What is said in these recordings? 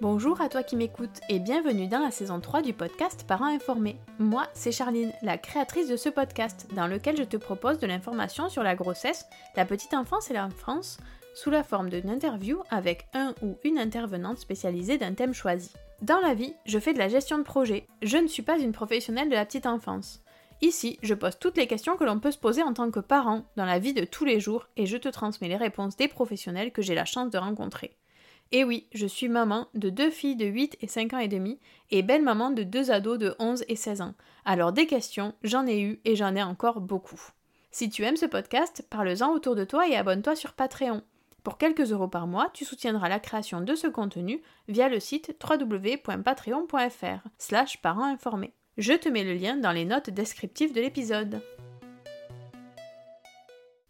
Bonjour à toi qui m'écoutes et bienvenue dans la saison 3 du podcast Parents informés. Moi, c'est Charline, la créatrice de ce podcast, dans lequel je te propose de l'information sur la grossesse, la petite enfance et l'enfance, sous la forme d'une interview avec un ou une intervenante spécialisée d'un thème choisi. Dans la vie, je fais de la gestion de projet. Je ne suis pas une professionnelle de la petite enfance. Ici, je pose toutes les questions que l'on peut se poser en tant que parent dans la vie de tous les jours et je te transmets les réponses des professionnels que j'ai la chance de rencontrer. Et oui, je suis maman de deux filles de 8 et 5 ans et demi et belle maman de deux ados de 11 et 16 ans. Alors des questions, j'en ai eu et j'en ai encore beaucoup. Si tu aimes ce podcast, parle-en autour de toi et abonne-toi sur Patreon. Pour quelques euros par mois, tu soutiendras la création de ce contenu via le site www.patreon.fr slash parents informés. Je te mets le lien dans les notes descriptives de l'épisode.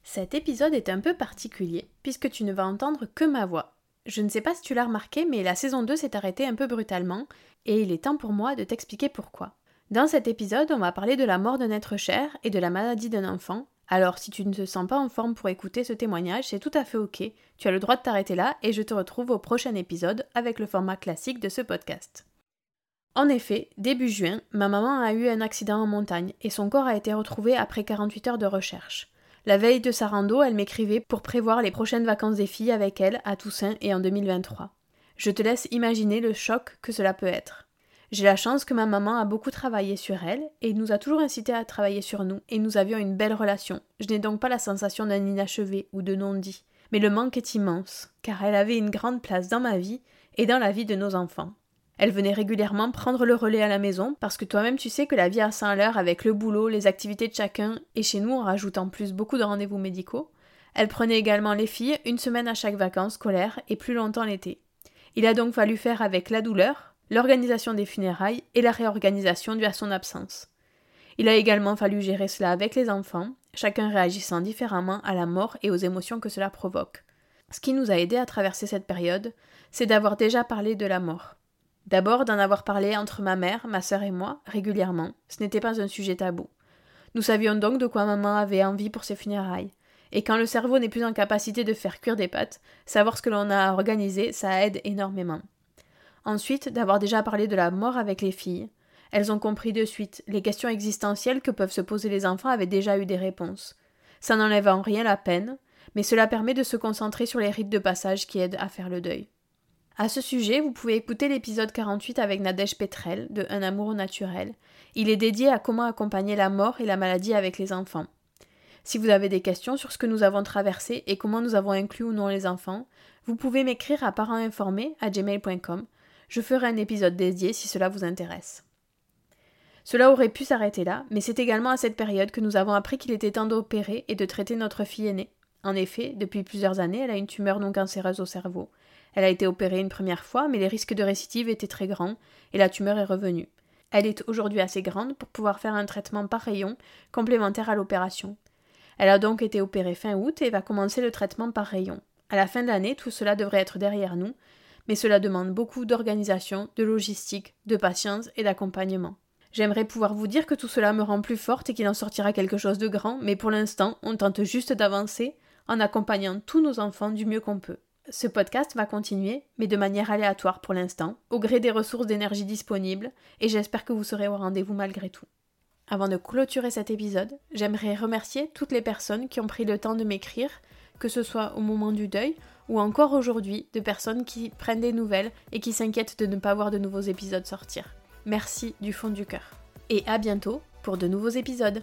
Cet épisode est un peu particulier puisque tu ne vas entendre que ma voix je ne sais pas si tu l'as remarqué, mais la saison 2 s'est arrêtée un peu brutalement, et il est temps pour moi de t'expliquer pourquoi. Dans cet épisode, on va parler de la mort d'un être cher et de la maladie d'un enfant. Alors, si tu ne te sens pas en forme pour écouter ce témoignage, c'est tout à fait ok. Tu as le droit de t'arrêter là et je te retrouve au prochain épisode avec le format classique de ce podcast. En effet, début juin, ma maman a eu un accident en montagne et son corps a été retrouvé après 48 heures de recherche. La veille de sa rando, elle m'écrivait pour prévoir les prochaines vacances des filles avec elle à Toussaint et en 2023. Je te laisse imaginer le choc que cela peut être. J'ai la chance que ma maman a beaucoup travaillé sur elle et nous a toujours incité à travailler sur nous et nous avions une belle relation. Je n'ai donc pas la sensation d'un inachevé ou de non-dit. Mais le manque est immense, car elle avait une grande place dans ma vie et dans la vie de nos enfants. Elle venait régulièrement prendre le relais à la maison, parce que toi-même tu sais que la vie à Saint-Leur avec le boulot, les activités de chacun, et chez nous on rajoute en plus beaucoup de rendez-vous médicaux, elle prenait également les filles une semaine à chaque vacances scolaires et plus longtemps l'été. Il a donc fallu faire avec la douleur, l'organisation des funérailles et la réorganisation due à son absence. Il a également fallu gérer cela avec les enfants, chacun réagissant différemment à la mort et aux émotions que cela provoque. Ce qui nous a aidé à traverser cette période, c'est d'avoir déjà parlé de la mort. D'abord d'en avoir parlé entre ma mère, ma sœur et moi, régulièrement. Ce n'était pas un sujet tabou. Nous savions donc de quoi maman avait envie pour ses funérailles. Et quand le cerveau n'est plus en capacité de faire cuire des pâtes, savoir ce que l'on a organisé, ça aide énormément. Ensuite, d'avoir déjà parlé de la mort avec les filles. Elles ont compris de suite, les questions existentielles que peuvent se poser les enfants avaient déjà eu des réponses. Ça n'enlève en rien la peine, mais cela permet de se concentrer sur les rites de passage qui aident à faire le deuil. À ce sujet, vous pouvez écouter l'épisode 48 avec Nadège Petrel de Un amour naturel. Il est dédié à comment accompagner la mort et la maladie avec les enfants. Si vous avez des questions sur ce que nous avons traversé et comment nous avons inclus ou non les enfants, vous pouvez m'écrire à parentsinformés à gmail.com. Je ferai un épisode dédié si cela vous intéresse. Cela aurait pu s'arrêter là, mais c'est également à cette période que nous avons appris qu'il était temps d'opérer et de traiter notre fille aînée. En effet, depuis plusieurs années, elle a une tumeur non cancéreuse au cerveau. Elle a été opérée une première fois, mais les risques de récidive étaient très grands et la tumeur est revenue. Elle est aujourd'hui assez grande pour pouvoir faire un traitement par rayon complémentaire à l'opération. Elle a donc été opérée fin août et va commencer le traitement par rayon. À la fin de l'année, tout cela devrait être derrière nous, mais cela demande beaucoup d'organisation, de logistique, de patience et d'accompagnement. J'aimerais pouvoir vous dire que tout cela me rend plus forte et qu'il en sortira quelque chose de grand, mais pour l'instant, on tente juste d'avancer en accompagnant tous nos enfants du mieux qu'on peut. Ce podcast va continuer, mais de manière aléatoire pour l'instant, au gré des ressources d'énergie disponibles, et j'espère que vous serez au rendez-vous malgré tout. Avant de clôturer cet épisode, j'aimerais remercier toutes les personnes qui ont pris le temps de m'écrire, que ce soit au moment du deuil ou encore aujourd'hui, de personnes qui prennent des nouvelles et qui s'inquiètent de ne pas voir de nouveaux épisodes sortir. Merci du fond du cœur. Et à bientôt pour de nouveaux épisodes.